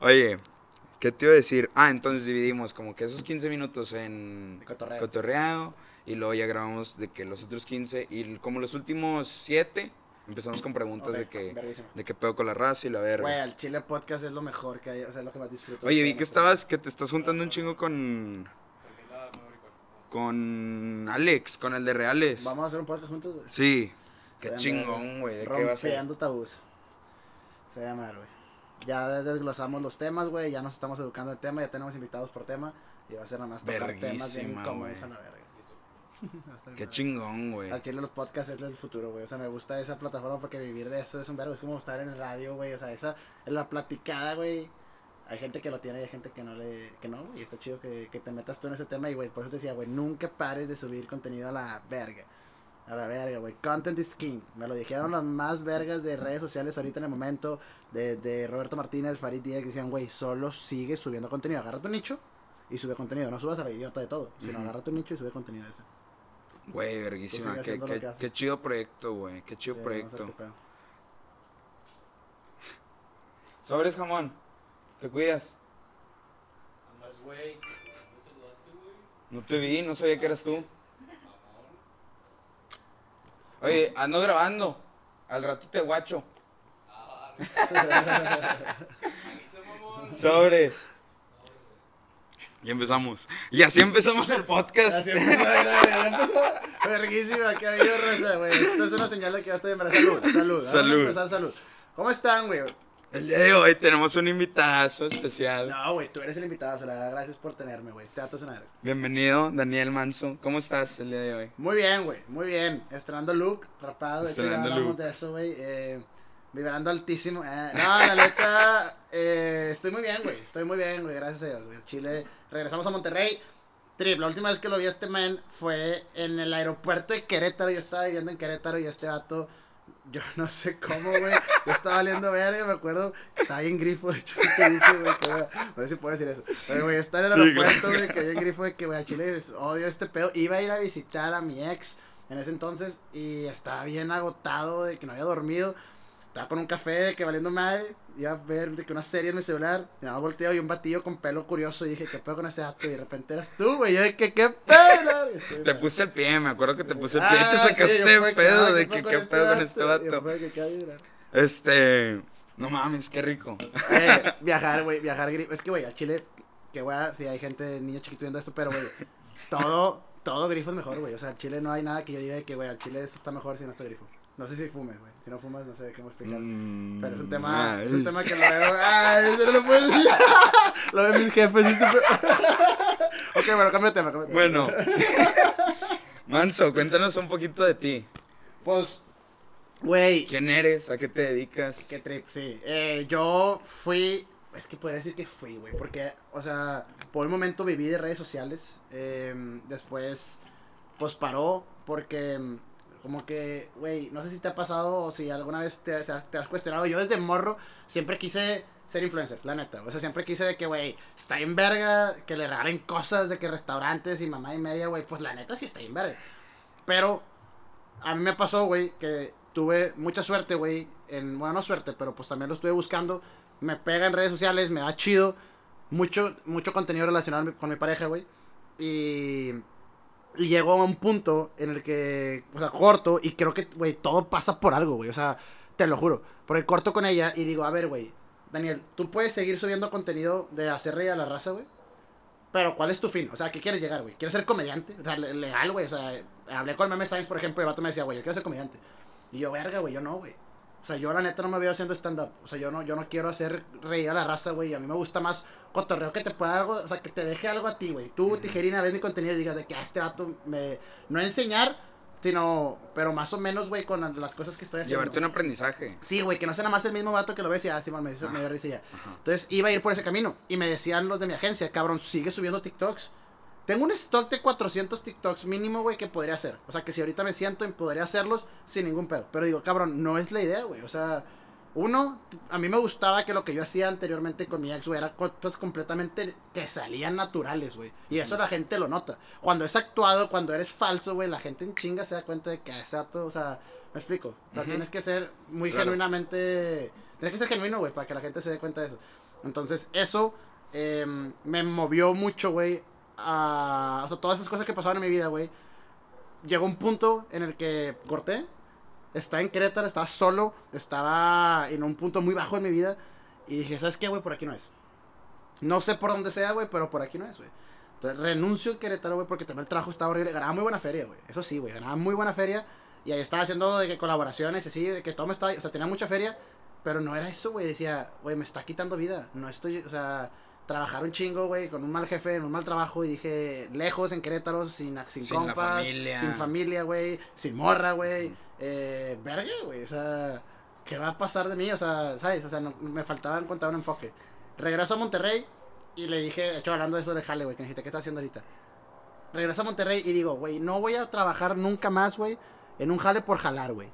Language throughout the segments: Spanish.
Oye, ¿qué te iba a decir? Ah, entonces dividimos como que esos 15 minutos en cotorreo. cotorreo y luego ya grabamos de que los otros 15 y como los últimos 7 empezamos con preguntas de que verguísima. de qué pedo con la raza y la verga. Güey, el Chile Podcast es lo mejor que hay, o sea, lo que más disfruto. Oye, vi que ¿no? estabas, que te estás juntando un chingo con. Con Alex, con el de Reales. Vamos a hacer un podcast juntos, güey. Sí. Qué chingón, güey. ¿De qué va a. Se güey. Ya desglosamos los temas, güey. Ya nos estamos educando el tema. Ya tenemos invitados por tema. Y va a ser nada más tocar temas bien incómodos a la verga. Qué chingón, güey. Al chile los podcasts es el futuro, güey. O sea, me gusta esa plataforma porque vivir de eso es un verbo. Es como estar en el radio, güey. O sea, esa, en la platicada, güey. Hay gente que lo tiene y hay gente que no le, que no, güey. Está chido que, que te metas tú en ese tema y, güey, por eso te decía, güey, nunca pares de subir contenido a la verga. A la verga, güey. Content is king. Me lo dijeron las más vergas de redes sociales ahorita en el momento. De, de Roberto Martínez, Farid Díaz, que decían, güey, solo sigue subiendo contenido. Agarra tu nicho y sube contenido. No subas a la idiota de todo, sino Ujú. agarra tu nicho y sube contenido de ese. Güey, verguísima. Qué, qué- que qué chido proyecto, güey. Qué chido Sí, proyecto. no. Sobres jamón. ¿Te cuidas? No te vi, no sabía que eras tú. Oye, ando grabando. Al rato te guacho. Sobres. Y empezamos. Y así empezamos el podcast. Así empezó, ya. Verguísima, que ha habido raza, güey. Esto es una señal de que ya estoy verdad. Salud, salud. Salud. salud. ¿Cómo están, güey? El día de hoy tenemos un invitazo especial. No, güey, tú eres el invitado. Se la verdad, gracias por tenerme, güey. Este dato es una verga. Bienvenido, Daniel Manso. ¿Cómo estás el día de hoy? Muy bien, güey, muy bien. Estrenando look, rapado. De Estrenando hablamos look. de eso, güey. Eh, vibrando altísimo. Eh, no, la neta, eh, estoy muy bien, güey. Estoy muy bien, güey. Gracias a Dios, güey. Chile, regresamos a Monterrey. Trip, la última vez que lo vi a este man fue en el aeropuerto de Querétaro. Yo estaba viviendo en Querétaro y este vato, yo no sé cómo, güey. Yo estaba valiendo verga, me acuerdo. Estaba bien grifo, de hecho, te dije, güey. que, No sé si puedo decir eso. Pero, güey, está en el aeropuerto, güey, que bien grifo de que, güey, a Chile odio este pedo. Iba a ir a visitar a mi ex en ese entonces y estaba bien agotado de que no había dormido. Estaba con un café de que valiendo madre. Iba a ver de que una serie en mi celular. Y nada más volteo y un batillo con pelo curioso. Y dije, ¿qué pedo con ese dato? Y de repente eras tú, güey. Yo de que, ¿qué pedo? Estoy- Te puse el pie, me acuerdo que te puse el pie y Ah, te sí, sacaste fue que, pedo ah, de ¿qué que qué pedo con este vato. Este, no mames, qué rico. Eh, viajar, güey, viajar. Es que, güey, a Chile, que, güey, si hay gente, niño chiquito viendo esto, pero, güey, todo, todo grifo es mejor, güey. O sea, al Chile no hay nada que yo diga de que, güey, al Chile esto está mejor si no está grifo. No sé si fumes, güey. Si no fumas, no sé de qué me explicar. Mm, Pero es un tema, es un tema que lo veo. Ay, eso no lo puedo decir. lo ven mis jefes. ok, bueno, cambia de tema, cambia de tema. Bueno, Manso, cuéntanos un poquito de ti. Pues, güey, ¿Quién eres? ¿A qué te dedicas? Qué trip, sí. Eh, yo fui, es que podría decir que fui, güey, porque, o sea, por un momento viví de redes sociales, eh, después, pues paró, porque, mm, como que, güey, no sé si te ha pasado o si alguna vez te, has- cuestionado, yo desde morro siempre quise ser influencer, la neta, o sea, siempre quise de que, güey, está en verga, que le regalen cosas de que restaurantes y mamá y media, güey, pues la neta sí está en verga, pero a mí me pasó, güey, que tuve mucha suerte, güey. En, bueno, no suerte, pero pues también lo estuve buscando. Me pega en redes sociales, me da chido. Mucho, mucho contenido relacionado con mi pareja, güey. Y llegó a un punto en el que, o sea, corto. Y creo que, güey, todo pasa por algo, güey. O sea, te lo juro. Porque corto con ella y digo, a ver, güey. Daniel, tú puedes seguir subiendo contenido de hacer reír a la raza, güey. Pero, ¿cuál es tu fin? O sea, ¿a qué quieres llegar, güey? ¿Quieres ser comediante? O sea, le- legal, güey. O sea, hablé con Meme Science, por ejemplo, y el vato me decía, güey, yo quiero ser comediante. Y yo, verga, güey, yo no, güey. O sea, yo la neta no me veo haciendo stand-up. O sea, yo no, yo no quiero hacer reír a la raza, güey. A mí me gusta más cotorreo que te pueda algo, o sea, que te deje algo a ti, güey. Tú, tijerina, ves mi contenido y digas de que a este vato me... No enseñar, sino... Pero más o menos, güey, con las cosas que estoy haciendo. Llevarte un aprendizaje. Sí, güey, que no sea nada más el mismo vato que lo ves y ah, Simón me, hizo- me dio risa ya. Entonces iba a ir por ese camino. Y me decían los de mi agencia, cabrón, sigue subiendo TikToks. Tengo un stock de 400 TikToks mínimo, güey, que podría hacer. O sea, que si ahorita me siento, podría hacerlos sin ningún pedo. Pero digo, cabrón, no es la idea, güey. O sea, uno, a mí me gustaba que lo que yo hacía anteriormente con mi ex, güey, era cosas completamente que salían naturales, güey. Y eso la gente lo nota. Cuando es actuado, cuando eres falso, güey, la gente en chinga se da cuenta de que vato, o sea, me explico. O sea, Ujú. tienes que ser muy Claro. genuinamente Tiene que ser genuino, güey, para que la gente se dé cuenta de eso. Entonces, eso em, me movió mucho, güey, a... O sea, todas esas cosas que pasaban en mi vida, güey. Llegó un punto en el que corté. Estaba en Querétaro, estaba solo, estaba en un punto muy bajo en mi vida. Y dije, ¿sabes qué, güey? Por aquí no es. No sé por dónde sea, güey, pero por aquí no es, güey. Entonces renuncio a Querétaro, güey, porque también el trabajo estaba horrible. Ganaba muy buena feria, güey. Eso sí, güey. Ganaba muy buena feria. Y ahí estaba haciendo de que colaboraciones, así, de que todo me estaba. O sea, tenía mucha feria. Pero no era eso, güey. Decía, güey, me está quitando vida. No estoy. O sea, trabajar un chingo, güey, con un mal jefe, en un mal trabajo. Y dije, lejos, en Querétaro, sin, sin, Sin compas, familia. sin familia, güey. Sin morra, güey. Eh, verga, güey. O sea, ¿qué va a pasar de mí? O sea, ¿sabes? O sea, me faltaba encontrar un enfoque. Regreso a Monterrey y le dije, de hecho, hablando de eso de jale, güey, que me dijiste, ¿qué estás haciendo ahorita? Regreso a Monterrey y digo, güey, no voy a trabajar nunca más, güey, en un jale por jalar, güey.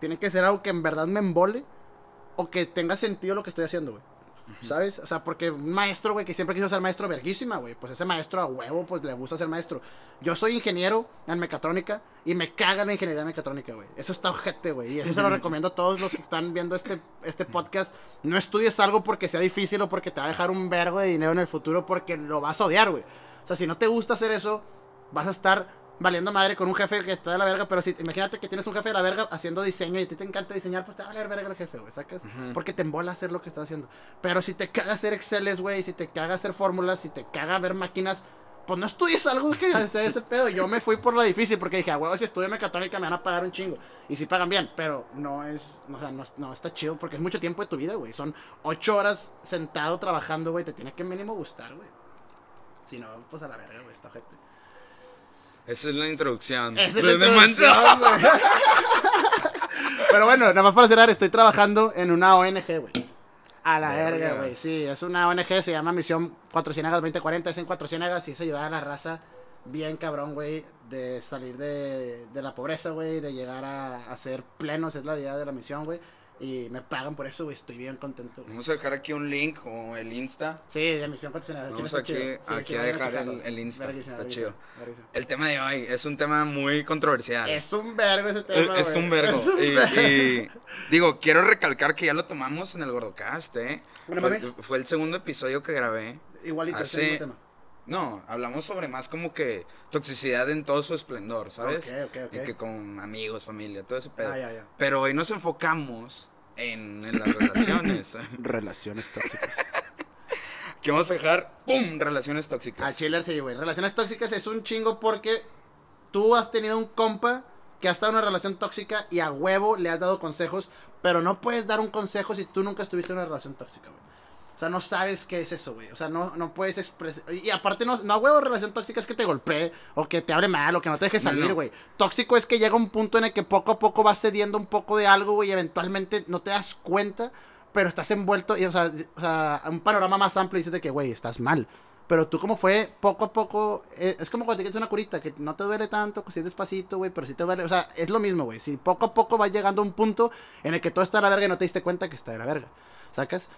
Tiene que ser algo que en verdad me embole o que tenga sentido lo que estoy haciendo, güey. ¿Sabes? O sea, porque un maestro, güey, que siempre quiso ser maestro, verguísima, güey. Pues ese maestro a huevo, pues le gusta ser maestro. Yo soy ingeniero en mecatrónica y me caga la ingeniería mecatrónica, güey. Eso está ojete, güey. Y eso se lo recomiendo a todos los que están viendo este, este podcast. No estudies algo porque sea difícil o porque te va a dejar un vergo de dinero en el futuro porque lo vas a odiar, güey. O sea, si no te gusta hacer eso, vas a estar valiendo madre con un jefe que está de la verga, pero si imagínate que tienes un jefe de la verga haciendo diseño y a ti te encanta diseñar, pues te va a valer verga el jefe, güey, ¿sacas? Porque te embola hacer lo que estás haciendo. Pero si te caga hacer Exceles, güey, si te caga hacer fórmulas, si te caga ver máquinas, pues no estudies algo que sea ese pedo. Yo me fui por lo difícil porque dije, a huevo, si estudio mecatrónica me van a pagar un chingo. Y sí pagan bien, pero no es, o sea, no, no está chido porque es mucho tiempo de tu vida, güey. Son ocho horas sentado trabajando, güey, te tiene que mínimo gustar, güey. Si no, pues a la verga, güey, esta gente. Esa es la introducción. Esa es la De introducción. Pero bueno, nada más para cerrar, estoy trabajando en una ONG, güey. A la verga, güey. Sí, es una ONG, se llama Misión Cuatro Ciénagas 2040, es en Cuatro Ciénagas y es ayudar a la raza bien cabrón, güey, de salir de, de la pobreza, güey, de llegar a, a ser plenos, es la idea de la misión, güey. Y me pagan por eso, güey, estoy bien contento. güey. Vamos a dejar aquí un link o el Insta. Sí, de Misión Cuatro Ciénagas. Vamos aquí-. Sí, aquí sí, a dejar el- el Insta, está chido. El tema de hoy es un tema muy controversial. Es un vergo ese Es, tema, es güey. un vergo. Es un Y, vergo. y digo, quiero recalcar que ya lo tomamos en el Gordocast, ¿eh? Bueno, fue, fue el segundo episodio que grabé. Igualito, el Hace- mismo tema. No, hablamos sobre más como que toxicidad en todo su esplendor, ¿sabes? Ok, ok, ok. Y que con amigos, familia, todo ese pedo. Ah, ya, ya. Pero hoy nos enfocamos en, en las relaciones. Relaciones tóxicas. que vamos a dejar, ¡pum! Relaciones tóxicas. A Chiller sí, güey. Relaciones tóxicas es un chingo porque tú has tenido un compa que ha estado en una relación tóxica y a huevo le has dado consejos, pero no puedes dar un consejo si tú nunca estuviste en una relación tóxica, güey. O sea, no sabes qué es eso, güey. O sea, no, no puedes expresar. Y aparte, no, no huevo relación tóxica es que te golpee o que te hable mal o que no te deje salir, no. güey. Tóxico es que llega un punto en el que poco a poco vas cediendo un poco de algo, güey, y eventualmente no te das cuenta, pero estás envuelto. Y, o, sea, o sea, un panorama más amplio y dices de que, güey, estás mal. Pero tú como fue, poco a poco, eh, es como cuando te quitas una curita, que no te duele tanto, que si es despacito, güey, pero sí te duele, o sea, es lo mismo, güey. Si poco a poco vas llegando a un punto en el que todo está de la verga y no te diste cuenta que está de la verga, ¿sacas?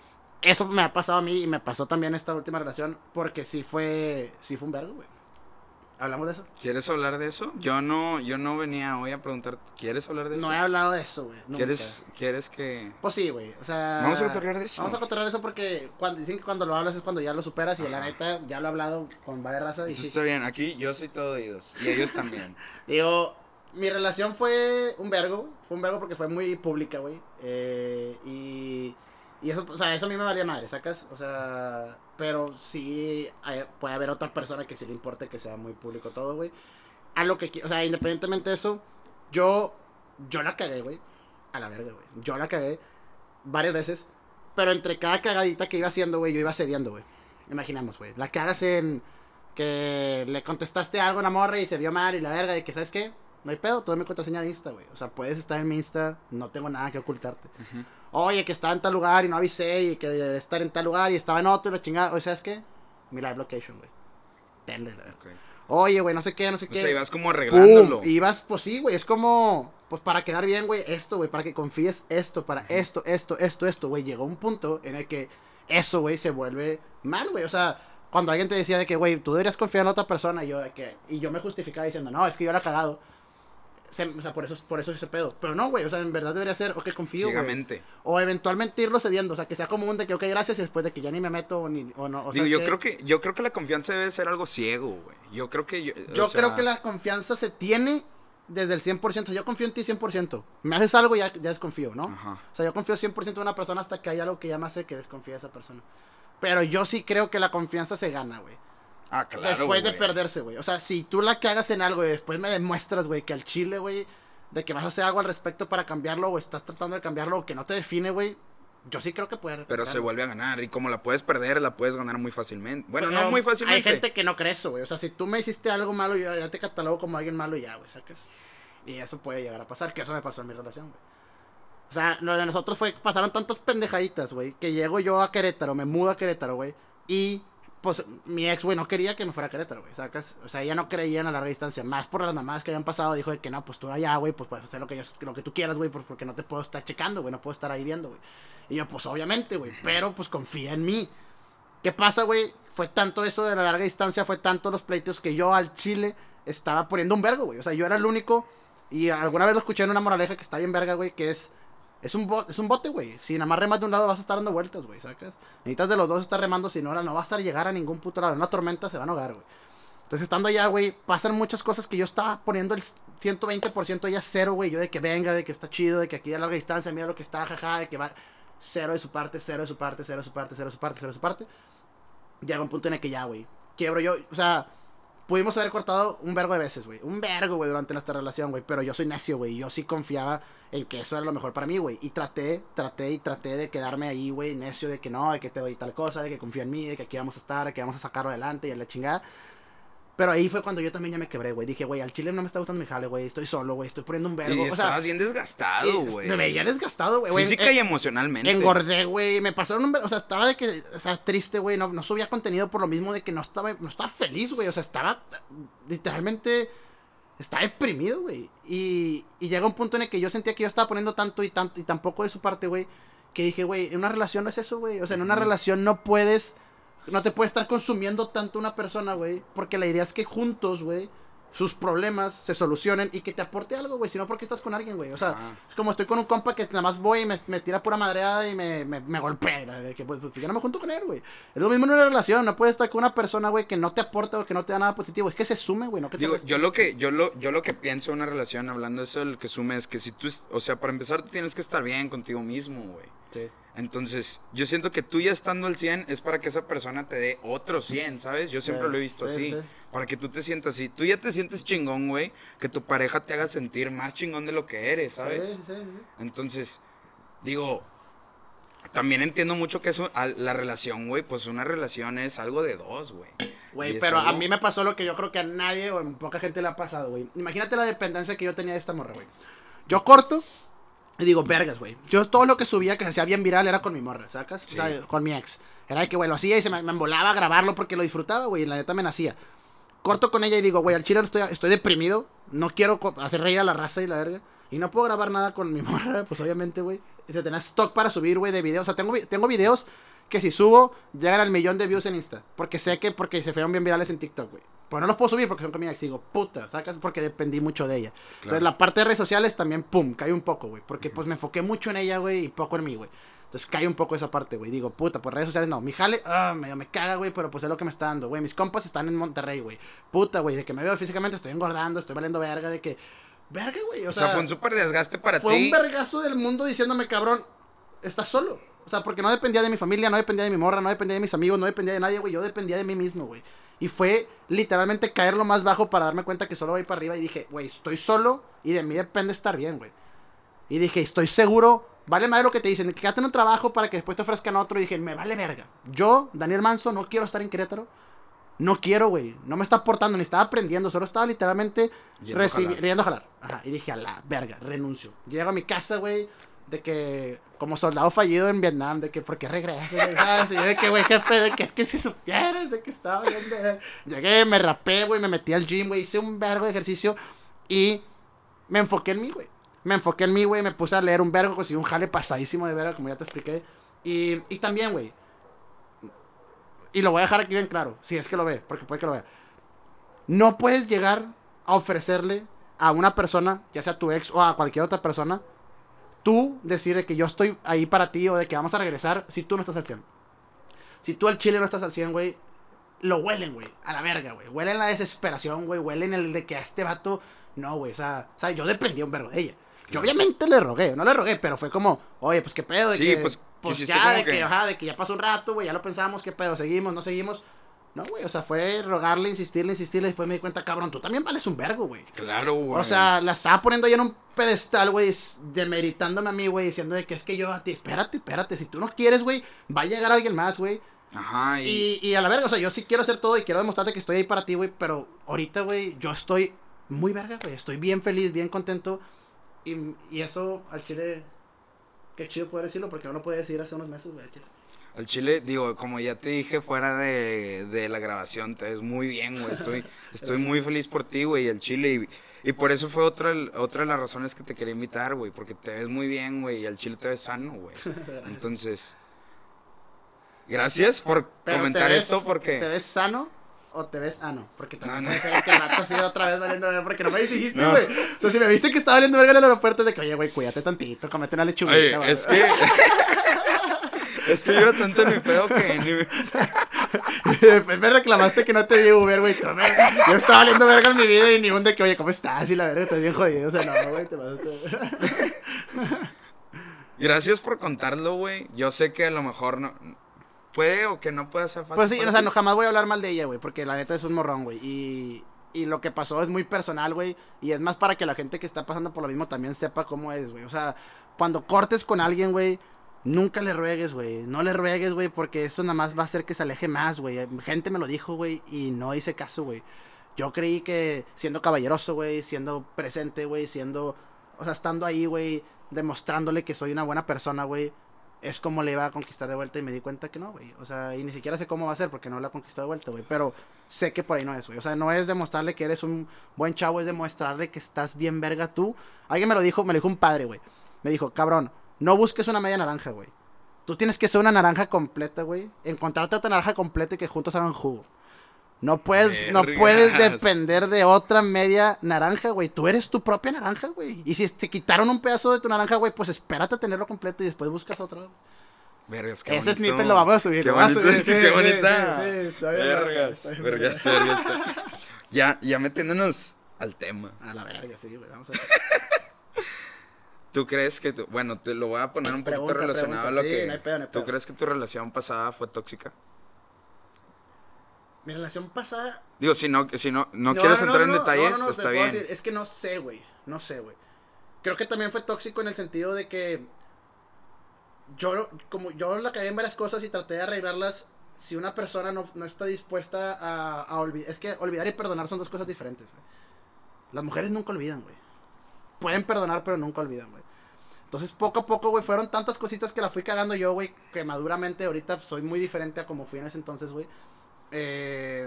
Eso me ha pasado a mí y me pasó también esta última relación, porque sí fue, sí fue un vergo, güey. ¿Hablamos de eso? ¿Quieres hablar de eso? Yo no, yo no venía hoy a preguntar, ¿quieres hablar de eso? No he hablado de eso, güey. ¿Quieres, ¿Quieres que...? Pues sí, güey. O sea. Vamos a cotorrear de eso. Vamos a de eso porque cuando, dicen que cuando lo hablas es cuando ya lo superas y la neta ya lo he hablado con varias razas. Y Eso sí. está bien, aquí yo soy todo oídos. Y ellos también. Digo, mi relación fue un vergo. Fue un vergo porque fue muy pública, güey. Eh, y, y eso, o sea, eso a mí me valía madre, ¿sacas? O sea, pero sí hay- puede haber otra persona que sí le importe que sea muy público todo, güey. A lo que, o sea, independientemente de eso, yo, yo la cagué, güey. A la verga, güey. Yo la cagué varias veces. Pero entre cada cagadita que iba haciendo, güey, yo iba cediendo, güey. Imaginamos, güey. La cagas en que le contestaste algo a una morra y se vio mal y la verga, y que, ¿sabes qué? No hay pedo, todo mi contraseña de Insta, güey. O sea, puedes estar en mi Insta, no tengo nada que ocultarte. Oye, que estaba en tal lugar y no avisé, y que debe estar en tal lugar y estaba en otro y la chingada. O sea, ¿sabes qué? Mi live location, güey. Tenle, la verga. Ok. Oye, güey, no sé qué, no sé O qué. sea, ibas como arreglándolo. Y vas, pues sí, güey, es como, pues para quedar bien, güey, esto, güey, para que confíes esto, para esto, esto, esto, esto, güey. Llegó un punto en el que eso, güey, se vuelve mal, güey. O sea, cuando alguien te decía de que, güey, tú deberías confiar en otra persona, y yo de que, y yo me justificaba diciendo, no, es que yo la he cagado. Se- o sea, por eso, por eso es ese pedo. Pero no, güey, o sea, en verdad debería ser, ok, confío. Ciegamente. O eventualmente irlo cediendo, o sea, que sea común de que, ok, gracias, y después de que ya ni me meto, o ni, o no, o Digo, sea, yo que- creo que yo creo que la confianza debe ser algo ciego, güey. Yo creo que yo, o Yo sea, creo que la confianza se tiene desde el 100%. Yo confío en ti 100%. Me haces algo y ya, ya desconfío, ¿no? Ajá. O sea, yo confío 100% en una persona hasta que hay algo que ya me hace que desconfíe de esa persona. Pero yo sí creo que la confianza se gana, güey. Ah, claro. después de perderse, güey. O sea, si tú la cagas en algo y después me demuestras, güey, que al chile, güey, de que vas a hacer algo al respecto para cambiarlo o estás tratando de cambiarlo o que no te define, güey, yo sí creo que puede. Pero se vuelve a ganar. Y como la puedes perder, la puedes ganar muy fácilmente. Bueno, Pero no muy fácilmente. Hay gente que no cree eso, güey. O sea, si tú me hiciste algo malo, yo ya te catalogo como alguien malo y ya, güey, sacas. Y eso puede llegar a pasar, que eso me pasó en mi relación, güey. O sea, lo de nosotros fue, pasaron tantas pendejaditas, güey, que llego yo a Querétaro, me mudo a Querétaro, güey, y pues mi ex, güey, no quería que me fuera a Querétaro, güey, sacas. O sea, ella no creía en la larga distancia, más por las mamás que habían pasado, dijo de que no, pues tú allá, güey, pues puedes hacer lo que, yo- lo que tú quieras, güey, porque no te puedo estar checando, güey, no puedo estar ahí viendo, güey. Y yo, pues obviamente, güey, pero pues confía en mí. ¿Qué pasa, güey? Fue tanto eso de la larga distancia, fue tanto los pleitos que yo al Chile estaba poniendo un vergo, güey. O sea, yo era el único. Y alguna vez lo escuché en una moraleja que está bien verga, güey, que es. Es un, bo- es un bote, güey. Si nada más remas de un lado vas a estar dando vueltas, güey, ¿sacas? Necesitas de los dos estar remando, si no, no vas a llegar a ningún puto lado. En una tormenta se van a ahogar, güey. Entonces, estando allá, güey, pasan muchas cosas que yo estaba poniendo el 120% ya cero, güey. Yo de que venga, de que está chido, de que aquí a larga distancia, mira lo que está, jaja, de que va cero de su parte, cero de su parte, cero de su parte, cero de su parte, cero de su parte. Llega un punto en el que ya, güey, quiebro yo. O sea, pudimos haber cortado un vergo de veces, güey. Un vergo, güey, durante nuestra relación, güey. Pero yo soy necio, güey. Yo sí confiaba en que eso era lo mejor para mí, güey. Y traté, traté y traté de quedarme ahí, güey, necio de que no, de que te doy tal cosa, de que confía en mí, de que aquí vamos a estar, de que vamos a sacarlo adelante y a la chingada. Pero ahí fue cuando yo también ya me quebré, güey. Dije, güey, al chile no me está gustando mi jale, güey. Estoy solo, güey. Estoy poniendo un vergo. Y o sea, estabas bien desgastado, güey. me veía desgastado, güey. Física Eh, y emocionalmente. Engordé, güey. Me pasaron un... ver- O sea, estaba de que... O sea, triste, güey. No, no subía contenido por lo mismo de que no estaba, no estaba feliz, güey. O sea, estaba... Literalmente... Estaba deprimido, güey. Y, y llega un punto en el que yo sentía que yo estaba poniendo tanto y tanto y tampoco de su parte, güey. Que dije, güey, en una relación no es eso, güey. O sea, en una relación no puedes... No te puede estar consumiendo tanto una persona, güey. Porque la idea es que juntos, güey, sus problemas se solucionen y que te aporte algo, güey. Si no, porque estás con alguien, güey. O sea, es como estoy con un compa que nada más voy y me, me tira pura madreada y me, me, me golpea. Que, pues, pues, yo no me junto con él, güey. Es lo mismo en una relación. No puedes estar con una persona, güey, que no te aporta o que no te da nada positivo. Es que se sume, güey. No que te Digo, reste. yo lo que, yo lo, yo lo que pienso en una relación, hablando de eso, el que sume es que si tú, es- o sea, para empezar, tú tienes que estar bien contigo mismo, güey. Sí. Entonces, yo siento que tú ya estando al 100 es para que esa persona te dé otro 100, ¿sabes? Yo siempre Sí, lo he visto sí, así. sí. Para que tú te sientas así. Tú ya te sientes chingón, güey. Que tu pareja te haga sentir más chingón de lo que eres, ¿sabes? Sí, sí, sí. Entonces, digo, también entiendo mucho que eso, a- la relación, güey, pues una relación es algo de dos, güey. Güey, es pero a mí me pasó lo que yo creo que a nadie o a poca gente le ha pasado, güey. Imagínate la dependencia que yo tenía de esta morra, güey. Yo corto y digo, vergas, güey. Yo todo lo que subía que se hacía bien viral era con mi morra, ¿sacas? Sí. O sea, con mi ex. Era de que, güey, lo hacía y se me, me embolaba a grabarlo porque lo disfrutaba, güey. Y la neta me nacía. Corto con ella y digo, güey, al chile estoy, estoy deprimido. No quiero hacer reír a la raza y la verga. Y no puedo grabar nada con mi morra, pues obviamente, güey. Y se tenía stock para subir, güey, de videos. O sea, tengo, tengo videos que si subo llegan al millón de views en Insta. Porque sé que porque se fueron bien virales en TikTok, güey. Pero no los puedo subir porque son ex. Digo, puta, sacas porque dependí mucho de ella. Entonces la parte de redes sociales también, pum, cae un poco, güey. Porque pues me enfoqué mucho en ella, güey, y poco en mí, güey. Entonces cae un poco esa parte, güey. Digo, puta, pues redes sociales no. Mi jale, ah, medio me caga, güey, pero pues es lo que me está dando, güey. Mis compas están en Monterrey, güey. Puta, güey, de que me veo físicamente, estoy engordando, estoy valiendo verga, de que. Verga, güey. O, O sea, fue un súper desgaste para fue ti. un vergazo del mundo diciéndome, cabrón, estás solo. O sea, porque no dependía de mi familia, no dependía de mi morra, no dependía de mis amigos, no dependía de nadie, güey. Yo dependía de mí mismo, güey. Y fue literalmente caer lo más bajo para darme cuenta que solo voy para arriba. Y dije, güey, estoy solo y de mí depende estar bien, güey. Y dije, estoy seguro, vale madre lo que te dicen, quédate en un trabajo para que después te ofrezcan otro. Y dije, me vale verga. Yo, Daniel Manso, no quiero estar en Querétaro. No quiero, güey. No me está aportando, ni estaba aprendiendo. Solo estaba literalmente Yendo a jalar. yendo a jalar. Ajá. Y dije, a la verga, renuncio. Llego a mi casa, güey, de que, como soldado fallido en Vietnam, de que, ¿por qué yo de que, güey, jefe, de que es que si supieras de que estaba viendo. eh. Llegué, me rapé, güey, me metí al gym, güey, hice un vergo de ejercicio y me enfoqué en mí, güey. Me enfoqué en mí, güey, me puse a leer un vergo, conseguí un jale pasadísimo de verga, como ya te expliqué. Y, y también, güey, y lo voy a dejar aquí bien claro, si es que lo ve, porque puede que lo vea. No puedes llegar a ofrecerle a una persona, ya sea tu ex o a cualquier otra persona, tú decir de que yo estoy ahí para ti o de que vamos a regresar si tú no estás al 100. Si tú al chile no estás al 100, güey, lo huelen, güey, a la verga, güey. Huelen la desesperación, güey, huelen el de que a este vato, no, güey, o sea, o sea, yo dependía un vergo de ella. Yo obviamente le rogué, no le rogué, pero fue como, oye, pues qué pedo, de Sí, que, pues, pues ya, de que, que- ajá, de que ya pasó un rato, güey, ya lo pensamos, qué pedo, seguimos, no seguimos. No, güey, o sea, fue rogarle, insistirle, insistirle, después me di cuenta, cabrón, tú también vales un vergo, güey. Claro, güey. O sea, la estaba poniendo yo en un pedestal, güey, demeritándome a mí, güey, diciendo de que es que yo a ti, espérate, espérate, si tú no quieres, güey, va a llegar alguien más, güey. Ajá, y, Y, y a la verga, o sea, yo sí quiero hacer todo y quiero demostrarte que estoy ahí para ti, güey, pero ahorita, güey, yo estoy muy verga, güey, estoy bien feliz, bien contento. Y, y eso al chile, qué chido poder decirlo, porque no lo podía decir hace unos meses, güey, al chile. Al chile, digo, como ya te dije fuera de, de la grabación, te ves muy bien, güey. Estoy, estoy muy feliz por ti, güey, el chile. Y, y por eso fue otra, otra de las razones que te quería invitar, güey. Porque te ves muy bien, güey, y al chile te ves sano, güey. Entonces, gracias por Pero comentar ves- esto, porque... ¿Te ves sano o te ves ano? Porque también No, no. puede ser que rato sido otra vez valiendo verga, porque no me dijiste, No. güey. O sea, si me viste que estaba valiendo verga en el aeropuerto, de que, oye, güey, cuídate tantito, comete una lechuguita, Oye, es que... es que yo tanto en mi pedo que ni me- Después me reclamaste que no te di Uber, güey. Yo estaba valiendo verga en mi vida y ni un de que, oye, ¿cómo estás? Y la verga, estás bien jodido. O sea, no, güey, te pasaste. Gracias por contarlo, güey. Yo sé que a lo mejor no... Puede o que no pueda ser fácil. Pues sí, o sea, no, jamás voy a hablar mal de ella, güey, porque la neta es un morrón, güey. Y, y lo que pasó es muy personal, güey. Y es más para que la gente que está pasando por lo mismo también sepa cómo es, güey. O sea, cuando cortes con alguien, güey, nunca le ruegues, güey. No le ruegues, güey, porque eso nada más va a hacer que se aleje más, güey. Gente me lo dijo, güey, y no hice caso, güey. Yo creí que siendo caballeroso, güey, siendo presente, güey, siendo, o sea, estando ahí, güey, demostrándole que soy una buena persona, güey, es como le iba a conquistar de vuelta y me di cuenta que no, güey. O sea, y ni siquiera sé cómo va a ser porque no la conquistó de vuelta, güey. Pero sé que por ahí no es, güey. O sea, no es demostrarle que eres un buen chavo, es demostrarle que estás bien verga tú. Alguien me lo dijo, me lo dijo un padre, güey. Me dijo, cabrón, no busques una media naranja, güey. Tú tienes que ser una naranja completa, güey. Encontrarte otra naranja completa y que juntos hagan jugo. No puedes, no puedes depender de otra media naranja, güey. Tú eres tu propia naranja, güey. Y si te quitaron un pedazo de tu naranja, güey, pues espérate a tenerlo completo y después buscas otro. Vergas, qué Ese snippet lo vamos a subir. Qué bonito, subir, sí, qué bonita. sí, sí, Vergas, vergas, vergas. Ya, ya metiéndonos al tema. A la verga, sí, güey. Vamos a ¿Tú crees que, tu- bueno, te lo voy a poner un poquito Pregunta, relacionado pregunta, a lo sí, que... no hay pedo, no hay ¿Tú pedo. crees que tu relación pasada fue tóxica? Mi relación pasada. Digo, si no, si no, no, quieres entrar en no, detalles, no, no, está bien. decir, es que no sé, güey. No sé, güey. Creo que también fue tóxico en el sentido de que. Yo, como yo la cagué en varias cosas y traté de arreglarlas. Si una persona no, no está dispuesta a, a olvidar. Es que olvidar y perdonar son dos cosas diferentes, güey. Las mujeres nunca olvidan, güey. Pueden perdonar, pero nunca olvidan, güey. Entonces, poco a poco, güey, fueron tantas cositas que la fui cagando yo, güey, que maduramente ahorita soy muy diferente a como fui en ese entonces, güey. Eh,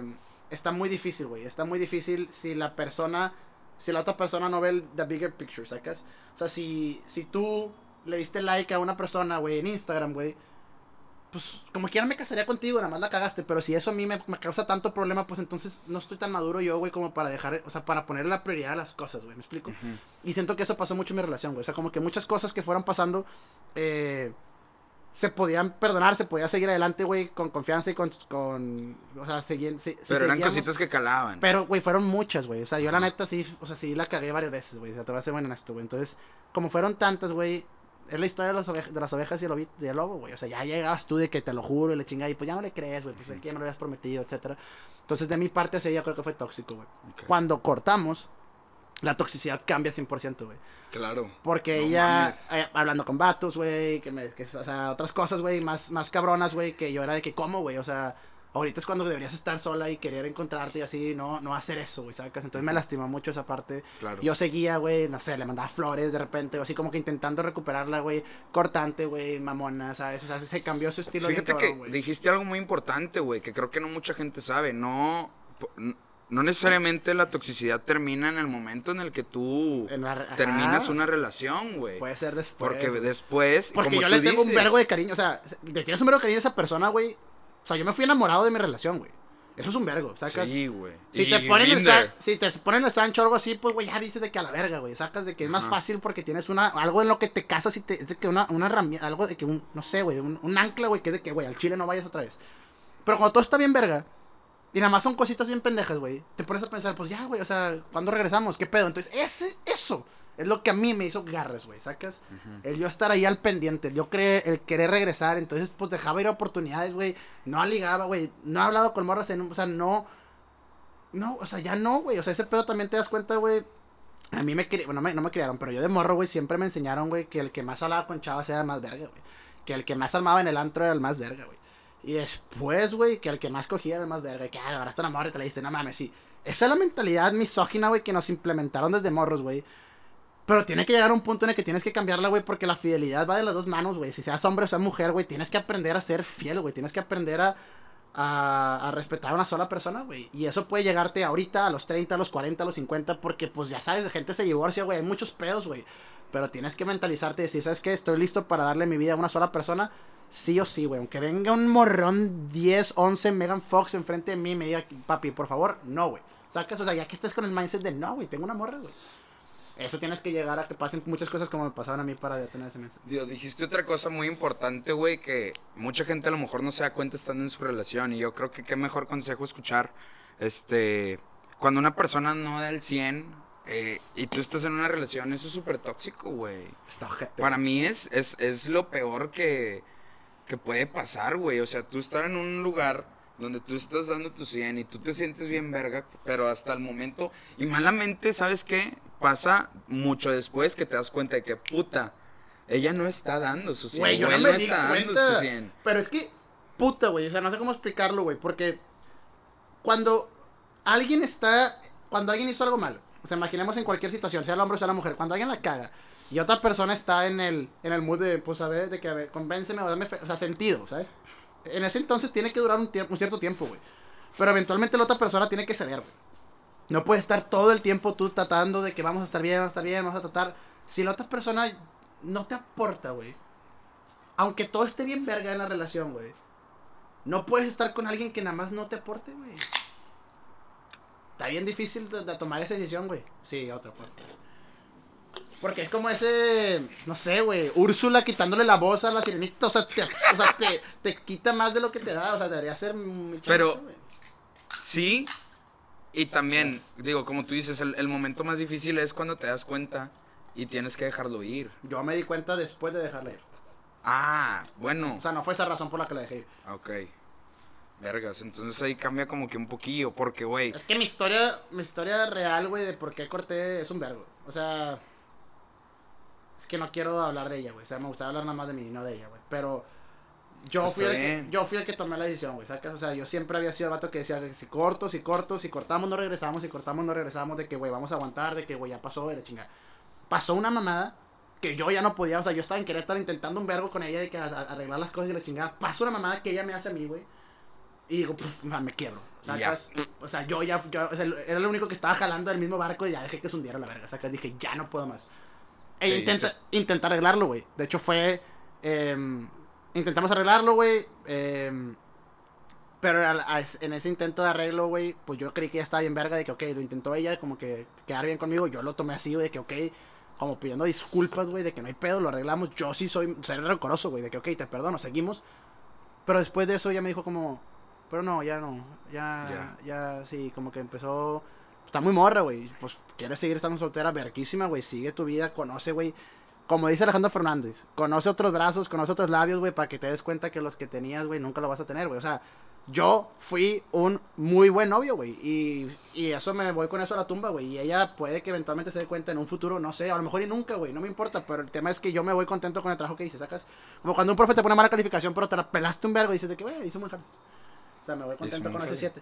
está muy difícil, güey. Está muy difícil si la persona, si la otra persona no ve el the bigger picture, ¿sacas? O sea, si, si tú le diste like a una persona, güey, en Instagram, güey, pues como quiera me casaría contigo, nada más la cagaste. Pero si eso a mí me, me causa tanto problema, pues entonces no estoy tan maduro yo, güey, como para dejar, o sea, para poner la prioridad a las cosas, güey, ¿me explico? Y siento que eso pasó mucho en mi relación, güey. O sea, como que muchas cosas que fueron pasando eh, se podían perdonar, se podía seguir adelante, güey, con confianza y con. con o sea, seguían. si Pero eran cositas que calaban. Pero, güey, fueron muchas, güey. O sea, yo la neta sí, o sea, sí la cagué varias veces, güey. O sea, te voy a ser bueno en esto, güey. Entonces, como fueron tantas, güey. Es la historia de, las ovejas, de las ovejas y el, y el lobo, güey. O sea, ya llegabas tú de que te lo juro y le chingada y pues ya no le crees, güey. Pues es que ya me lo habías prometido, etcétera. Entonces, de mi parte, sí, yo creo que fue tóxico, güey. Cuando cortamos, la toxicidad cambia 100%, güey. Claro. Porque No ella, eh, hablando con vatos, güey, que, me, que, o sea, otras cosas, güey, más, más cabronas, güey, que yo era de que, ¿cómo, güey? O sea, ahorita es cuando deberías estar sola y querer encontrarte y así, no, no hacer eso, güey, ¿sabes? Entonces me lastimó mucho esa parte. Claro. Yo seguía, güey, no sé, le mandaba flores de repente, o así como que intentando recuperarla, güey, cortante, güey, mamona, ¿sabes? O sea, se cambió su estilo bien Fíjate cabrón, que dijiste algo muy importante, güey, que creo que no mucha gente sabe. No, no necesariamente la toxicidad termina en el momento en el que tú la ajá. terminas una relación, güey. Puede ser después. Porque después, Porque como yo tú le tengo un vergo de cariño, o sea, le tienes un vergo de cariño a esa persona, güey. O sea, yo me fui enamorado de mi relación, güey. Eso es un vergo, sacas. Sí, güey. Si te ponen el si te ponen el Sancho o algo así, pues güey, ya dices de que a la verga, güey, sacas de que es más Ajá. fácil porque tienes una algo en lo que te casas y te es de que una una herramienta, algo de que un no sé, güey, un, un ancla, güey, que es de que güey, al Chile no vayas otra vez. Pero cuando todo está bien verga y nada más son cositas bien pendejas, güey, te pones a pensar, pues ya, güey, o sea, ¿cuándo regresamos? ¿Qué pedo? Entonces, ese eso es lo que a mí me hizo garras, güey, sacas. El yo estar ahí al pendiente, el yo cre- el querer regresar, entonces pues dejaba ir oportunidades, güey. No ligaba, güey. No he hablado con morras en un, o sea, no no, o sea, ya no, güey. O sea, ese pedo también te das cuenta, güey. A mí me criaron, bueno, no me, no me criaron, pero yo de morro, güey, siempre me enseñaron, güey, que el que más hablaba con chavas era el más verga, güey. Que el que más armaba en el antro era el más verga, güey. Y después, güey, que el que más cogía era el más verga. Que ah, ahora está una morra y te la diste, no mames, sí. Esa es la mentalidad misógina, güey, que nos implementaron desde morros, güey. Pero tiene que llegar a un punto en el que tienes que cambiarla, güey, porque la fidelidad va de las dos manos, güey. Si seas hombre o seas mujer, güey, tienes que aprender a ser fiel, güey. Tienes que aprender a, a, respetar a una sola persona, güey. Y eso puede llegarte ahorita, a los 30, a los 40, a los 50, porque pues ya sabes, gente se divorcia, güey. Hay muchos pedos, güey. Pero tienes que mentalizarte y decir, ¿sabes qué? Estoy listo para darle mi vida a una sola persona. Sí o sí, güey. Aunque venga un morrón 10, 11 Megan Fox enfrente de mí y me diga, papi, por favor, no, güey. ¿Sacas? O sea, ya que estés con el mindset de no, güey, tengo una morra, güey. Eso tienes que llegar a que pasen muchas cosas como me pasaban a mí para ya tener ese. Dios, dijiste otra cosa muy importante, güey, que mucha gente a lo mejor no se da cuenta estando en su relación. Y yo creo que qué mejor consejo escuchar, este, cuando una persona no da el 100 eh, y tú estás en una relación, eso es súper tóxico, güey. Está ojete. Para mí es, es, es lo peor que, que puede pasar, güey. O sea, tú estar en un lugar donde tú estás dando tu 100 y tú te sientes bien verga, pero hasta el momento, y malamente, ¿sabes qué? Pasa mucho después que te das cuenta de que, puta, ella no está dando su 100. Güey, yo no él me di está dando cuenta. su 100. Pero es que, puta, güey. O sea, no sé cómo explicarlo, güey. Porque cuando alguien está. Cuando alguien hizo algo malo. O sea, imaginemos en cualquier situación, sea el hombre o sea la mujer. Cuando alguien la caga y otra persona está en el, en el mood de, pues, a ver, de que, a ver, convénceme o dame. fe- O sea, sentido, ¿sabes? En ese entonces tiene que durar un, tiempo, un cierto tiempo, güey. Pero eventualmente la otra persona tiene que ceder, güey. No puede estar todo el tiempo tú tratando de que vamos a estar bien, vamos a estar bien, vamos a tratar. Si la otra persona no te aporta, güey. Aunque todo esté bien verga en la relación, güey. No puedes estar con alguien que nada más no te aporte, güey. Está bien difícil de, de tomar esa decisión, güey. Sí, otra parte. Porque es como ese, no sé, güey, Úrsula quitándole la voz a la sirenita. O sea, te, o sea, te, te quita más de lo que te da. O sea, debería ser Pero-. Sí, y también, digo, como tú dices, el, el momento más difícil es cuando te das cuenta y tienes que dejarlo ir. Yo me di cuenta después de dejarla ir. Ah, bueno. O sea, no fue esa razón por la que la dejé ir. Ok. Vergas, entonces ahí cambia como que un poquillo, porque, güey, Es que mi historia, mi historia real, güey, de por qué corté es un vergo. O sea, es que no quiero hablar de ella, güey. O sea, me gustaría hablar nada más de mí, no de ella, güey. Pero yo Está fui, el que, yo fui el que tomé la decisión, güey. ¿Sacas? O sea, yo siempre había sido el vato que decía que si corto, si corto, si cortamos, no regresamos, si cortamos, no regresamos, de que, güey, vamos a aguantar, de que, güey, ya pasó, de la chingada. Pasó una mamada que yo ya no podía, o sea, yo estaba en Querétaro intentando un vergo con ella de que a- a- arreglar las cosas y la chingada. Pasó una mamada que ella me hace a mí, güey. Y digo, "Puf, ma, me quiebro. ¿Sacas? O sea, yo ya, yo- o sea, era el único que estaba jalando del mismo barco y ya dejé que se hundiera la verga. ¿Sacas? Dije, ya no puedo más. E Te intenta, intenta arreglarlo, güey. De hecho, fue. em, intentamos arreglarlo, güey. em, pero al- a- en ese intento de arreglo, güey, pues yo creí que ya estaba bien verga. De que, ok, lo intentó ella, como que quedar bien conmigo. Yo lo tomé así, güey, de que, ok, como pidiendo disculpas, güey, de que no hay pedo, lo arreglamos. Yo sí soy, soy rencoroso, güey, de que, ok, te perdono, seguimos. Pero después de eso ella me dijo como, pero no, ya no, ya, ya, sí, como que empezó, está muy morra, güey, pues quieres seguir estando soltera, verquísima, güey, sigue tu vida, conoce, güey, como dice Alejandro Fernández, conoce otros brazos, conoce otros labios, güey, para que te des cuenta que los que tenías, güey, nunca lo vas a tener, güey, o sea, yo fui un muy buen novio, güey, y, y eso me voy con eso a la tumba, güey, y ella puede que eventualmente se dé cuenta en un futuro, no sé, a lo mejor y nunca, güey, no me importa, pero el tema es que yo me voy contento con el trabajo que hice, sacas, como cuando un profe te pone mala calificación, pero te la pelaste un vergo y dices de que, güey, hizo muy jale. O sea, me voy contento con ese jale. 7.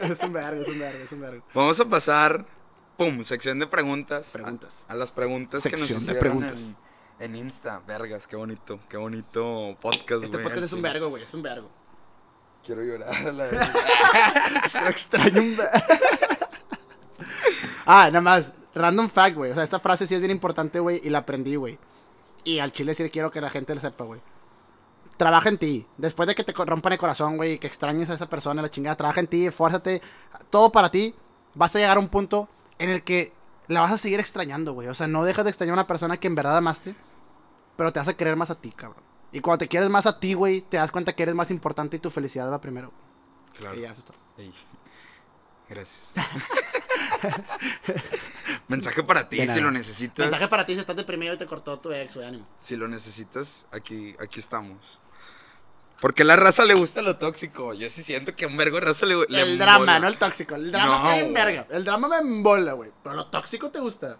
es un vergo, es un vergo, es un vergo. vamos a pasar, pum, sección de preguntas. Preguntas. A, a las preguntas que nos Sección de preguntas. En, en Insta. Vergas, qué bonito, qué bonito podcast, Este güey. podcast es un vergo, güey, es un vergo. Quiero llorar a la vez. Es que lo extraño un vergo. ah, nada más, random fact, güey. O sea, esta frase sí es bien importante, güey, y la aprendí, güey. Y al chile sí quiero que la gente la sepa, güey. trabaja en ti. Después de que te rompan el corazón, güey, que extrañes a esa persona, la chingada, trabaja en ti, esfuérzate, todo para ti. Vas a llegar a un punto en el que la vas a seguir extrañando, güey. O sea, no dejas de extrañar a una persona que en verdad amaste, pero te hace querer más a ti, cabrón. Y cuando te quieres más a ti, güey, te das cuenta que eres más importante y tu felicidad va primero. Claro. Y ya, eso es todo. Ey, Gracias. Mensaje para ti, De si lo necesitas. Mensaje para ti si estás deprimido y te cortó tu ex, güey, ánimo. Si lo necesitas, aquí, aquí estamos. Porque a la raza le gusta lo tóxico. Yo sí siento que a un vergo de raza le, le el drama, no el tóxico. El drama No, está güey. verga. El drama me embola, güey. Pero lo tóxico te gusta.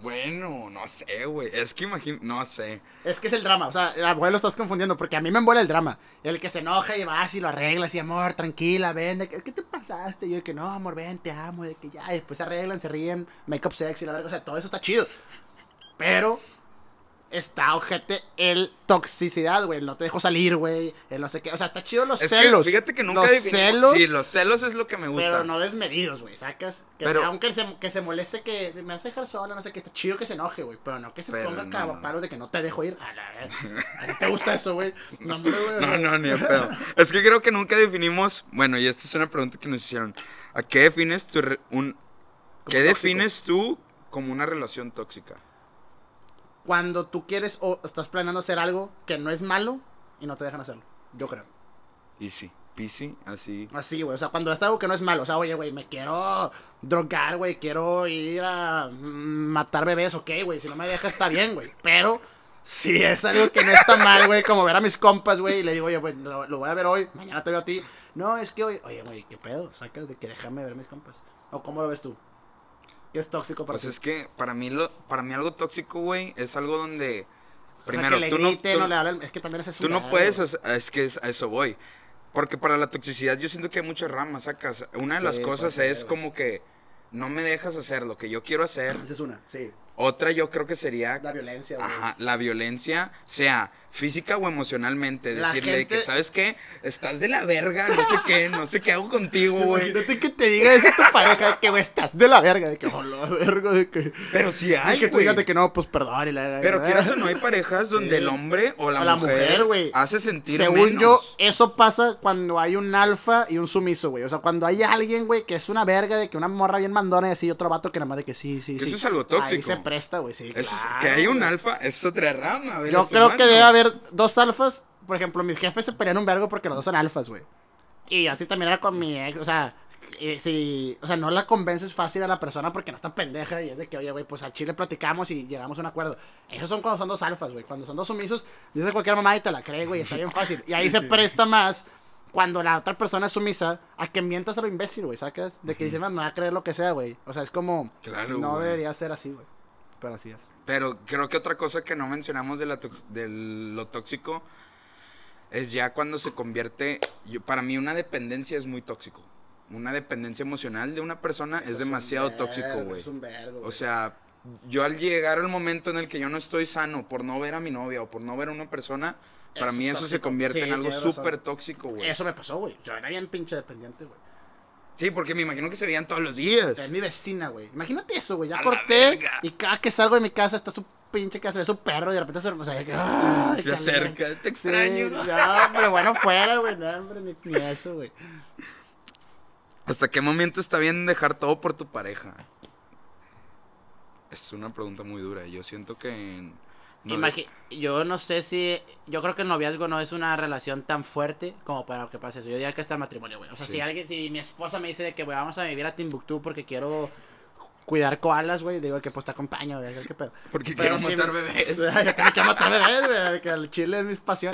Bueno, no sé, güey. Es que imagino, no sé. Es que es el drama, o sea, a lo estás confundiendo, porque a mí me embola el drama. El que se enoja y vas y lo arreglas y amor, tranquila, ven, de que, ¿qué te pasaste? Y yo de que no, amor, ven, te amo, de que ya, y después se arreglan, se ríen, make up sexy, la verga, o sea, todo eso está chido. Pero está ojete el toxicidad, güey, no te dejo salir, güey, el no sé qué, o sea, está chido los Es celos. que fíjate que nunca los celos, Sí, los celos es lo que me gusta. pero no desmedidos, güey, sacas. Que Pero- sea, aunque se, que se moleste que me hace dejar sola, no sé qué, está chido que se enoje, güey. Pero no que se ponga no, cagapalos de que no te dejo ir. A la verga. ¿A ti te gusta eso, güey? No, güey. No, no, ni pedo. Es que creo que nunca definimos. Bueno, y esta es una pregunta que nos hicieron. ¿A qué defines tu re- un qué tóxico. defines tú como una relación tóxica? Cuando tú quieres o estás planeando hacer algo que no es malo y no te dejan hacerlo. Yo creo. Y sí, Pisi, así. Así, güey. O sea, cuando es algo que no es malo. O sea, oye, güey, me quiero drogar, güey. Quiero ir a mm, matar bebés, ok, güey. Si no me dejas, está bien, güey. Pero si es algo que no está mal, güey, como ver a mis compas, güey, y le digo, oye, güey, lo, lo voy a ver hoy, mañana te veo a ti. No, es que hoy, oye, güey, ¿qué pedo? Sacas de que déjame ver a mis compas. ¿O cómo lo ves tú? ¿Qué es tóxico para Pues ti? es que para mí lo, para mí algo tóxico, güey, es algo donde O sea, primero le tú no grite, tú- no le hablen- es que también es eso. Tú no puedes, es que es- a eso voy. Porque para la toxicidad yo siento que hay muchas ramas, sacas. Una de las cosas ser, es como que no me dejas hacer lo que yo quiero hacer. Esa es una, sí. Otra yo creo que sería La violencia, güey. ajá, la violencia, sea física o emocionalmente. La Decirle de que, ¿sabes qué? Estás de la verga, no sé qué, no sé qué hago contigo, güey. Imagínate que te diga eso tu pareja, de que güey, estás de la verga, de que, oh, la verga, de que... Pero Y hay, que te güey. digan de que no, pues perdón. Y la, Pero quieras o no, hay parejas donde Sí. el hombre o la, a la mujer, mujer, güey. hace sentir Según menos. yo, eso pasa cuando hay un alfa y un sumiso, güey. O sea, cuando hay alguien, güey, que es una verga, de que una morra bien mandona y así, otro vato que nada más de que sí, sí, Que sí. eso es algo Ahí tóxico. se presta, güey, sí. Eso es- que hay un güey. alfa, es otra rama. a ver, Yo creo que debe haber dos alfas. Por ejemplo, mis jefes se pelean un vergo porque los dos son alfas, güey. Y así también era con mi ex, o sea, si, o sea, no la convences fácil a la persona porque no está pendeja y es de que, oye, güey, pues al chile platicamos y llegamos a un acuerdo. Esos son cuando son dos alfas, güey. Cuando son dos sumisos, dices cualquier mamá y te la cree, güey, está bien fácil. Y ahí se presta más cuando la otra persona es sumisa a que mientas a lo imbécil, güey, ¿sacas? De que dices, "Man, me va a creer lo que sea, güey. O sea, es como, Claro, no debería ser así, güey. Pero así es. Pero creo que otra cosa que no mencionamos de, la de lo tóxico es ya cuando se convierte, yo- para mí una dependencia es muy tóxico. Una dependencia emocional de una persona es demasiado tóxico, güey. Es un vergo, O güey. sea, yo al llegar al momento en el que yo no estoy sano por no ver a mi novia o por no ver a una persona, para Eso mí es eso se tóxico. convierte Sí, en algo súper tóxico, güey. Eso me pasó, güey. Yo era bien pinche dependiente, güey. Sí, porque me imagino que se veían todos los días. Es mi vecina, güey. Imagínate eso, güey. Ya A corté y cada que salgo de mi casa está su pinche casa, ve su perro y de repente se, o sea, que, Se acerca, te Sí, extraño. no, pero bueno, fuera, güey. No, hombre, ni, ni eso, güey. ¿Hasta qué momento está bien dejar todo por tu pareja? Es una pregunta muy dura. Yo siento que. No yo no sé si. Yo creo que el noviazgo no es una relación tan fuerte como para que pase eso. Yo diría que está el matrimonio, güey. O sea, Sí. si alguien, si mi esposa me dice de que, güey, vamos a vivir a Timbuktu porque quiero. Cuidar koalas, güey. Digo que pues te acompaño, güey. ¿Qué pedo? Porque Pero quiero sí, matar me- bebés. Yo tengo que matar bebés, güey. Que el chile es mi pasión.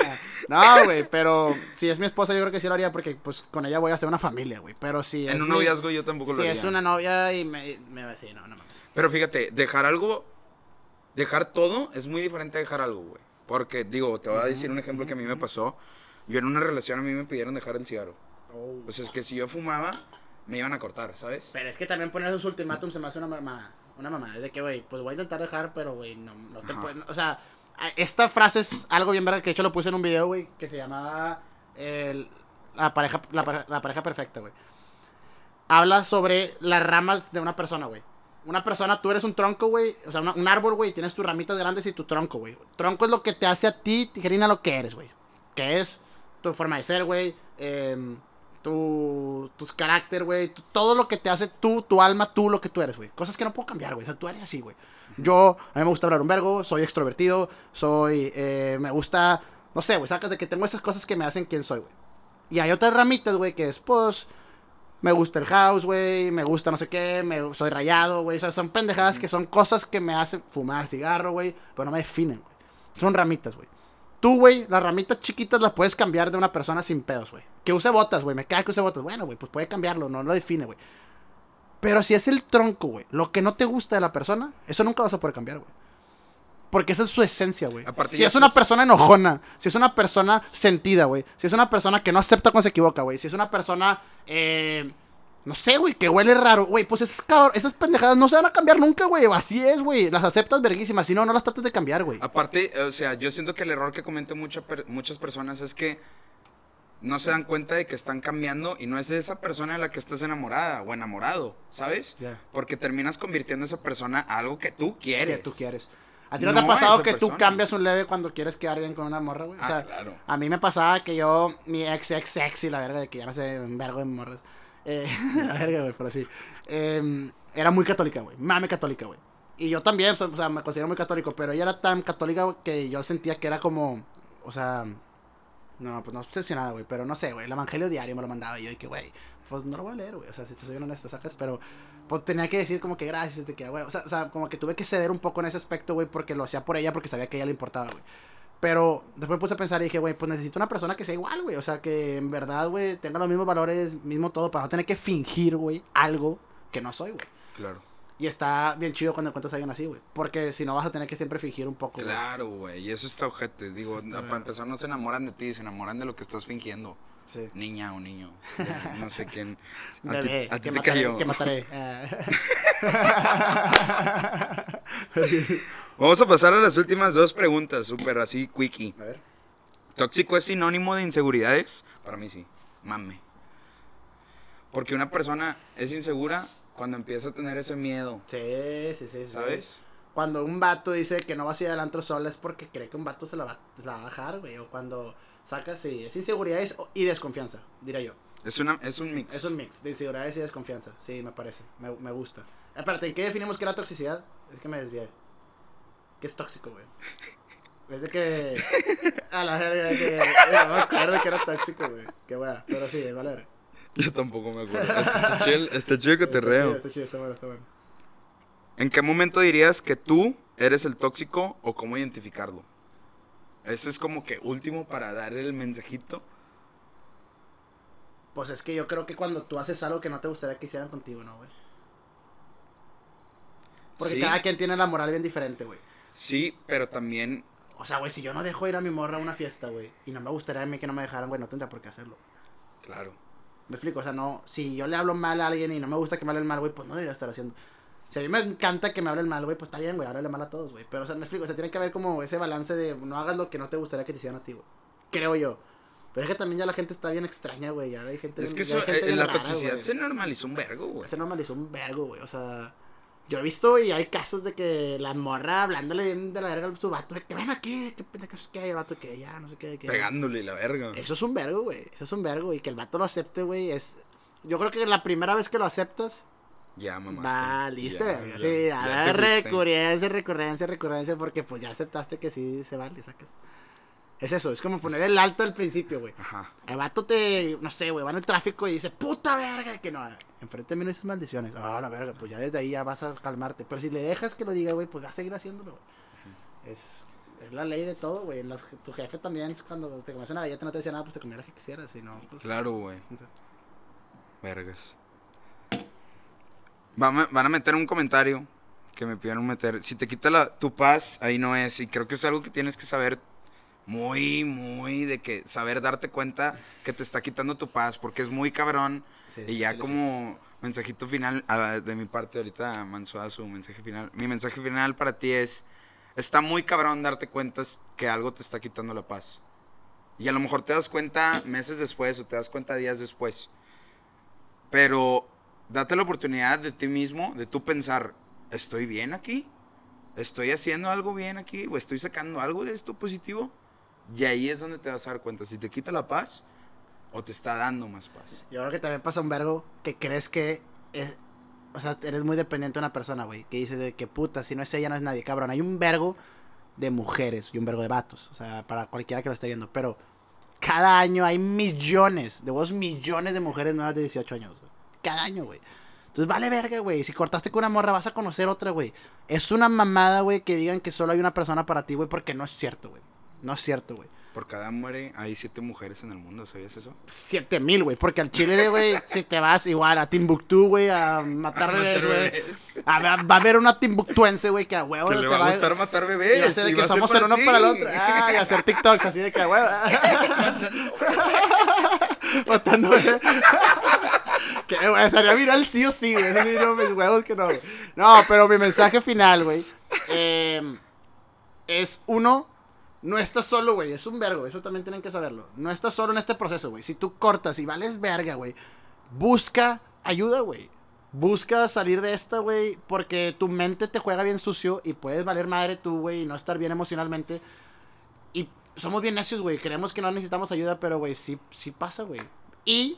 No, güey, pero si es mi esposa, yo creo que sí lo haría porque pues con ella voy a hacer una familia, güey. Pero si es en un mi- noviazgo yo tampoco lo Si haría. es una novia y me, me va a decir, no, no mames. Pero fíjate, dejar algo. Dejar todo es muy diferente a dejar algo, güey. Porque, digo, te voy a decir un ejemplo que a mí me pasó. Yo en una relación a mí me pidieron dejar el cigarro. O sea, es que si yo fumaba, me iban a cortar, ¿sabes? Pero es que también poner esos ultimátum se me hace una mamá. Una mamá. Es de que, güey, pues voy a intentar dejar, pero, güey, no, no te Ajá. pueden. O sea, esta frase es algo bien verdad que de hecho lo puse en un video, güey, que se llamaba el- la, pareja, la, la pareja perfecta, güey. Habla sobre las ramas de una persona, güey. Una persona, tú eres un tronco, güey. O sea, un árbol, güey. Tienes tus ramitas grandes y tu tronco, güey. Tronco es lo que te hace a ti, tijerina, lo que eres, güey. que es tu forma de ser, güey, em, tu, tu carácter, güey, todo lo que te hace tú, tu alma, tú, lo que tú eres, güey. Cosas que no puedo cambiar, güey. O sea, tú eres así, güey. Yo, a mí me gusta hablar un vergo, soy extrovertido, soy, eh, me gusta, no sé, güey, sacas de que tengo esas cosas que me hacen quien soy, güey. Y hay otras ramitas, güey, que es, pues, me gusta el house, güey, me gusta no sé qué, me, soy rayado, güey. O sea, son pendejadas que son cosas que me hacen fumar cigarro, güey, pero no me definen, güey. Son ramitas, güey. Tú, güey, las ramitas chiquitas las puedes cambiar de una persona sin pedos, güey. Que use botas, güey, me cae que use botas. Bueno, güey, pues puede cambiarlo, no lo define, güey. Pero si es el tronco, güey, lo que no te gusta de la persona, eso nunca vas a poder cambiar, güey. Porque esa es su esencia, güey. Si es una persona enojona, si es una persona sentida, güey. Si es una persona que no acepta cuando se equivoca, güey. Si es una persona, eh, no sé, güey, que huele raro, güey. Pues esas, esas pendejadas no se van a cambiar nunca, güey. Así es, güey. Las aceptas verguísimas. Si no, no las tratas de cambiar, güey. Aparte, o sea, yo siento que el error que cometen mucha per- muchas personas es que no se dan cuenta de que están cambiando y no es de esa persona de la que estás enamorada o enamorado, ¿sabes? Ya. Porque terminas convirtiendo a esa persona a algo que tú Que quieres. tú quieres. ¿A ti no, te ha pasado que tú persona. cambias un leve cuando quieres quedar bien con una morra, güey? O Ah, sea, claro. a mí me pasaba que yo, mi ex ex ex y la verga de que ya no sé, un vergo de morras. Eh, la verga, güey, pero sí. Eh, era muy católica, güey. Mame católica, güey. Y yo también, o sea, me considero muy católico, pero ella era tan católica güey, que yo sentía que era como, o sea, no, pues no obsesionada, güey, pero no sé, güey, el evangelio diario me lo mandaba y yo, y que, güey, pues no lo voy a leer, güey, o sea, si te soy honesto, sacas, pero pues tenía que decir como que gracias, de que, güey, o sea, o sea, como que tuve que ceder un poco en ese aspecto, güey, porque lo hacía por ella, porque sabía que a ella le importaba, güey. Pero después me puse a pensar y dije, güey, pues necesito una persona que sea igual, güey. O sea, que en verdad, güey, tenga los mismos valores, mismo todo, para no tener que fingir, güey, algo que no soy, güey. Claro. Y está bien chido cuando encuentras a alguien así, güey. Porque si no vas a tener que siempre fingir un poco. Claro, güey. Y eso está ojete. Digo, para bien. empezar, no se enamoran de ti, se enamoran de lo que estás fingiendo. Sí. Niña o niño. No sé quién. A ti, Bebé, a ti que te mataré, cayó. que mataré. Ah. Vamos a pasar a las últimas dos preguntas, súper así, quickie. a ver. ¿Tóxico es sinónimo de inseguridades? Para mí sí. Mame. Porque una persona es insegura cuando empieza a tener ese miedo, Sí, sí, sí, sí. ¿sabes? Cuando un vato dice que no va a ir al antro sola es porque cree que un vato se la va, se la va a bajar, güey. O cuando saca, sí, es inseguridades y desconfianza, diría yo. Es, una, es un mix. Es un mix de inseguridades y desconfianza. Sí, me parece. Me, me gusta. Espérate, ¿en qué definimos que era toxicidad? Es que me desvié. ¿Qué es tóxico, güey? Es de que. A la verga, que. No me acuerdo que era tóxico, güey. Qué wea. Pero sí, vale. verga. Yo tampoco me acuerdo. Es que está chido, está chido que te reo. Está chido, está bueno, está bueno. ¿En qué momento dirías que tú eres el tóxico o cómo identificarlo? Ese es como que último para dar el mensajito. Pues es que yo creo que cuando tú haces algo que no te gustaría que hicieran contigo, ¿no, güey? Porque Sí. cada quien tiene la moral bien diferente, güey. Sí, pero también O sea, güey, si yo no dejo ir a mi morra a una fiesta, güey, y no me gustaría a mí que no me dejaran, güey, no tendría por qué hacerlo. Claro. Me explico, o sea, no, si yo le hablo mal a alguien y no me gusta que me hablen mal, güey, pues no debería estar haciendo. Si a mí me encanta que me hablen mal, güey, pues está bien, güey, háblale mal a todos, güey. Pero, o sea, me explico, o sea, tiene que haber como ese balance de no hagas lo que no te gustaría que te hicieran a ti, güey. Creo yo. Pero es que también ya la gente está bien extraña, güey. Ya hay gente. Es que eso, gente eh, bien la rara, toxicidad güey. se normalizó un vergo, güey. Se normalizó un vergo, güey. O sea, yo he visto y hay casos de que la morra hablándole bien de la verga a su vato, que ven aquí, que pendejos que hay, el vato que ya, no sé qué. Que... Pegándole la verga. Eso es un vergo, güey. Eso es un vergo. Y que el vato lo acepte, güey, es. Yo creo que la primera vez que lo aceptas, Ya, mamá. va, listo, verga. Sí, a ver, recurrencia, recurrencia, recurrencia, porque pues ya aceptaste que sí se vale, sacas. Es eso, es como poner el alto al principio, güey. Ajá. El vato te, no sé, güey, va en el tráfico y dice, puta verga, que no. Enfrente de mí no dices maldiciones. Ah, la verga, pues ya desde ahí ya vas a calmarte. Pero si le dejas que lo diga, güey, pues vas a seguir haciéndolo, güey. Es, es la ley de todo, güey. Tu jefe también, cuando te comes una galleta no te decía nada, pues te comía la que quisieras, si no, pues... Claro, güey. Vergas. Van a, van a meter un comentario que me pidieron meter. Si te quita la, tu paz, ahí no es. Y creo que es algo que tienes que saber muy, muy de que saber darte cuenta que te está quitando tu paz. Porque es muy cabrón. Sí, y ya sí, como mensajito final, a- de mi parte ahorita Mansuada su mensaje final. Mi mensaje final para ti es, está muy cabrón darte cuenta que algo te está quitando la paz. Y a lo mejor te das cuenta meses después o te das cuenta días después. Pero date la oportunidad de ti mismo, de tú pensar, ¿estoy bien aquí? ¿Estoy haciendo algo bien aquí? ¿O estoy sacando algo de esto positivo? Y ahí es donde te vas a dar cuenta si te quita la paz o te está dando más paz. Yo creo que también pasa un vergo que crees que es. O sea, eres muy dependiente de una persona, güey. Que dices de que puta, si no es ella, no es nadie. Cabrón, hay un vergo de mujeres y un vergo de vatos. O sea, para cualquiera que lo esté viendo. Pero cada año hay millones, de vos millones de mujeres nuevas de 18 años. Cada año, güey. Entonces vale verga, güey. Si cortaste con una morra, vas a conocer otra, güey. Es una mamada, güey, que digan que solo hay una persona para ti, güey, porque no es cierto, güey. No es cierto, güey. Por cada muere hay siete mujeres en el mundo, ¿sabías eso? Siete mil, güey. Porque al Chile, güey, si te vas igual a Timbuktu, güey, a matar A bebés, güey. bebés. A ver, Va a haber una timbuktuense, güey, que a huevo te le va a gustar matar bebés, Y hacer y que va somos el uno para el otro. Ah, y hacer TikToks así de que a huevo. Matando bebés. Estaría viral sí o sí, güey. No, no, pero mi mensaje final, güey. eh, es uno. No estás solo, güey. Es un vergo. Eso también tienen que saberlo. No estás solo en este proceso, güey. Si tú cortas y vales verga, güey. Busca ayuda, güey. Busca salir de esta, güey. Porque tu mente te juega bien sucio. Y puedes valer madre tú, güey. Y no estar bien emocionalmente. Y somos bien necios, güey. Creemos que no necesitamos ayuda. Pero, güey, sí, sí pasa, güey. Y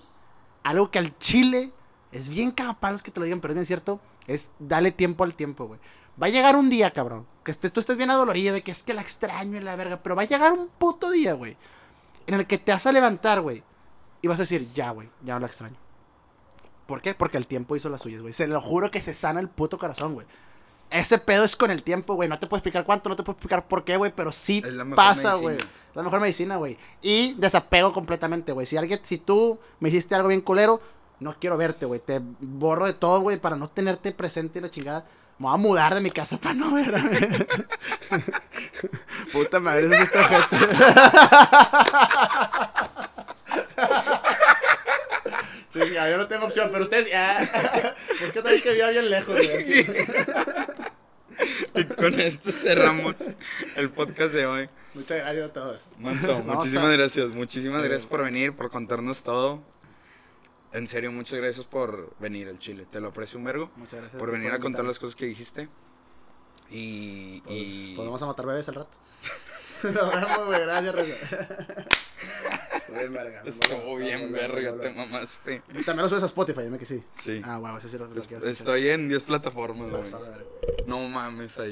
algo que al chile es bien cagapalos que te lo digan, pero es cierto. Es dale tiempo al tiempo, güey. Va a llegar un día, cabrón. Que esté, tú estés bien adolorido de que es que la extraño y la verga. Pero va a llegar un puto día, güey. En el que te vas a levantar, güey. Y vas a decir, ya, güey, ya no la extraño. ¿Por qué? Porque el tiempo hizo las suyas, güey. Se lo juro que se sana el puto corazón, güey. Ese pedo es con el tiempo, güey. No te puedo explicar cuánto, no te puedo explicar por qué, güey. Pero sí Es pasa, güey. La mejor medicina, güey. Y desapego completamente, güey. Si alguien, si tú me hiciste algo bien culero, no quiero verte, güey. Te borro de todo, güey, para no tenerte presente y la chingada. Me voy a mudar de mi casa para no ver. Puta madre, eso sí está ojete. Sí, ya, yo no tengo opción, pero ustedes ya. ¿Por qué tal que viva bien lejos, güey? Y con esto cerramos el podcast de hoy. Muchas gracias a todos. Manso, muchísimas a- gracias. Muchísimas Sí. gracias por venir, por contarnos todo. En serio, muchas gracias por venir al Chile. Te lo aprecio un vergo. Muchas gracias. Por venir a contar las cosas que dijiste. Y. Pues, y... vamos a matar bebés al rato. Nos vemos, güey. Gracias, Reza. Bien, verga. Estuvo bien, verga, te mamaste. También lo subes a Spotify, dime que sí. Sí. Ah, wow, eso sí lo, lo Es- escuchar. Estoy en 10 plataformas, güey. Vas a ver. No mames, ahí